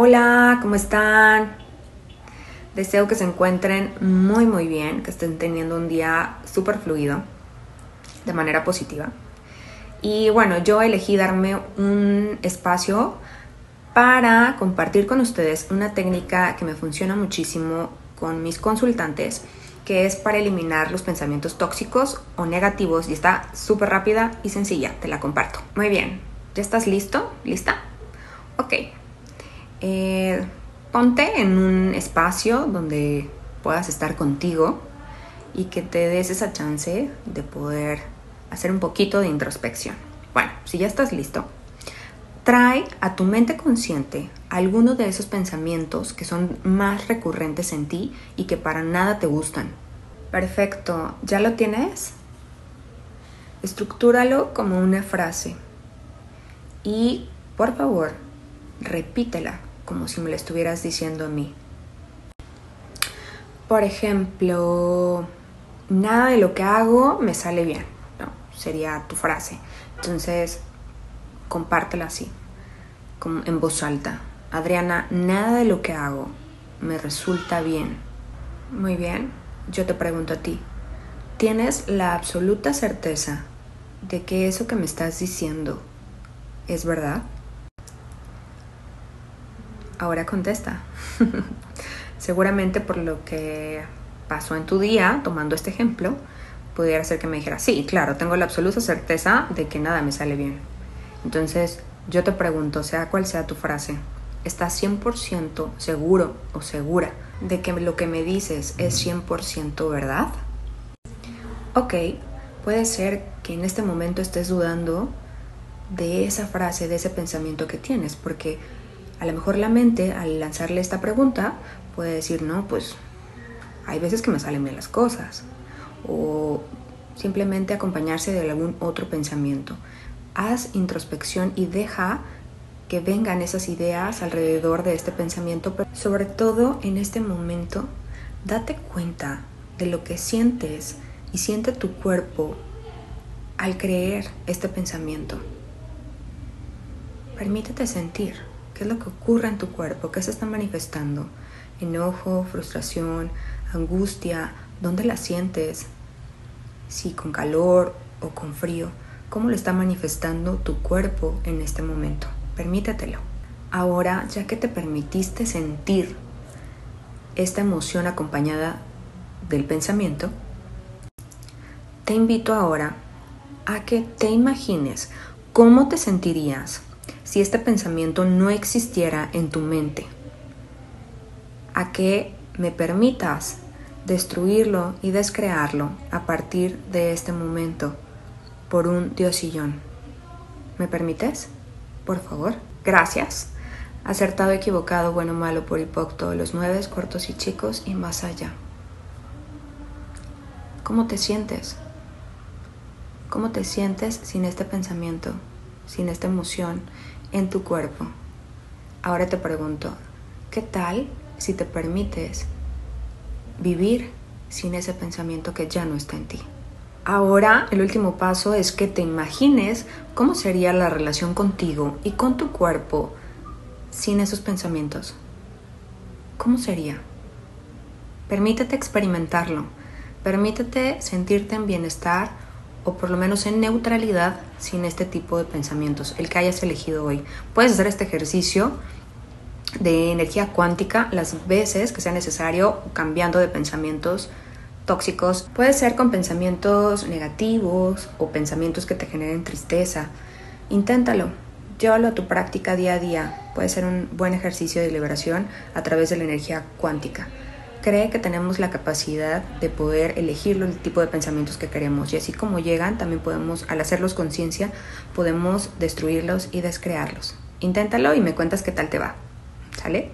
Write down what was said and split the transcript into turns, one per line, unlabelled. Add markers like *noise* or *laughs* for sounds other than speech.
Hola, ¿cómo están? Deseo que se encuentren muy muy bien, que estén teniendo un día súper fluido, de manera positiva. Y bueno, yo elegí darme un espacio para compartir con ustedes una técnica que me funciona muchísimo con mis consultantes, que es para eliminar los pensamientos tóxicos o negativos y está súper rápida y sencilla, te la comparto. Muy bien, ¿ya estás listo? ¿Lista? Ok, eh, ponte en un espacio donde puedas estar contigo y que te des esa chance de poder hacer un poquito de introspección. Bueno, si ya estás listo, trae a tu mente consciente alguno de esos pensamientos que son más recurrentes en ti y que para nada te gustan. Perfecto, ¿ya lo tienes? Estructúralo como una frase y, por favor, repítela como si me lo estuvieras diciendo a mí. Por ejemplo, nada de lo que hago me sale bien, ¿no? Sería tu frase. Entonces, compártela así, como en voz alta. Adriana, nada de lo que hago me resulta bien. Muy bien, yo te pregunto a ti, ¿tienes la absoluta certeza de que eso que me estás diciendo es verdad? Ahora contesta. *laughs* Seguramente por lo que pasó en tu día, tomando este ejemplo, pudiera ser que me dijera, sí, claro, tengo la absoluta certeza de que nada me sale bien. Entonces, yo te pregunto, sea cual sea tu frase, ¿estás 100% seguro o segura de que lo que me dices es 100% verdad? Ok, puede ser que en este momento estés dudando de esa frase, de ese pensamiento que tienes, porque a lo mejor la mente, al lanzarle esta pregunta, puede decir, no, pues hay veces que me salen bien las cosas. O simplemente acompañarse de algún otro pensamiento. Haz introspección y deja que vengan esas ideas alrededor de este pensamiento, pero sobre todo en este momento, date cuenta de lo que sientes y siente tu cuerpo al creer este pensamiento. Permítete sentir. ¿Qué es lo que ocurre en tu cuerpo? ¿Qué se está manifestando? Enojo, frustración, angustia, ¿dónde la sientes? Si con calor o con frío, ¿cómo lo está manifestando tu cuerpo en este momento? Permítetelo. Ahora, ya que te permitiste sentir esta emoción acompañada del pensamiento, te invito ahora a que te imagines cómo te sentirías si este pensamiento no existiera en tu mente, a que me permitas destruirlo y descrearlo a partir de este momento por un diosillón. ¿Me permites? Por favor. Gracias. Acertado, equivocado, bueno, malo, por hipocto, los nueve, cortos y chicos y más allá. ¿Cómo te sientes? ¿Cómo te sientes sin este pensamiento, sin esta emoción, en tu cuerpo. Ahora te pregunto, ¿qué tal si te permites vivir sin ese pensamiento que ya no está en ti? Ahora el último paso es que te imagines cómo sería la relación contigo y con tu cuerpo sin esos pensamientos. ¿Cómo sería? Permítete experimentarlo. Permítete sentirte en bienestar por lo menos en neutralidad sin este tipo de pensamientos, el que hayas elegido hoy. Puedes hacer este ejercicio de energía cuántica las veces que sea necesario, cambiando de pensamientos tóxicos. Puede ser con pensamientos negativos o pensamientos que te generen tristeza. Inténtalo, llévalo a tu práctica día a día. Puede ser un buen ejercicio de liberación a través de la energía cuántica cree que tenemos la capacidad de poder elegir el tipo de pensamientos que queremos y así como llegan, también podemos, al hacerlos conciencia, podemos destruirlos y descrearlos. Inténtalo y me cuentas qué tal te va. ¿Sale?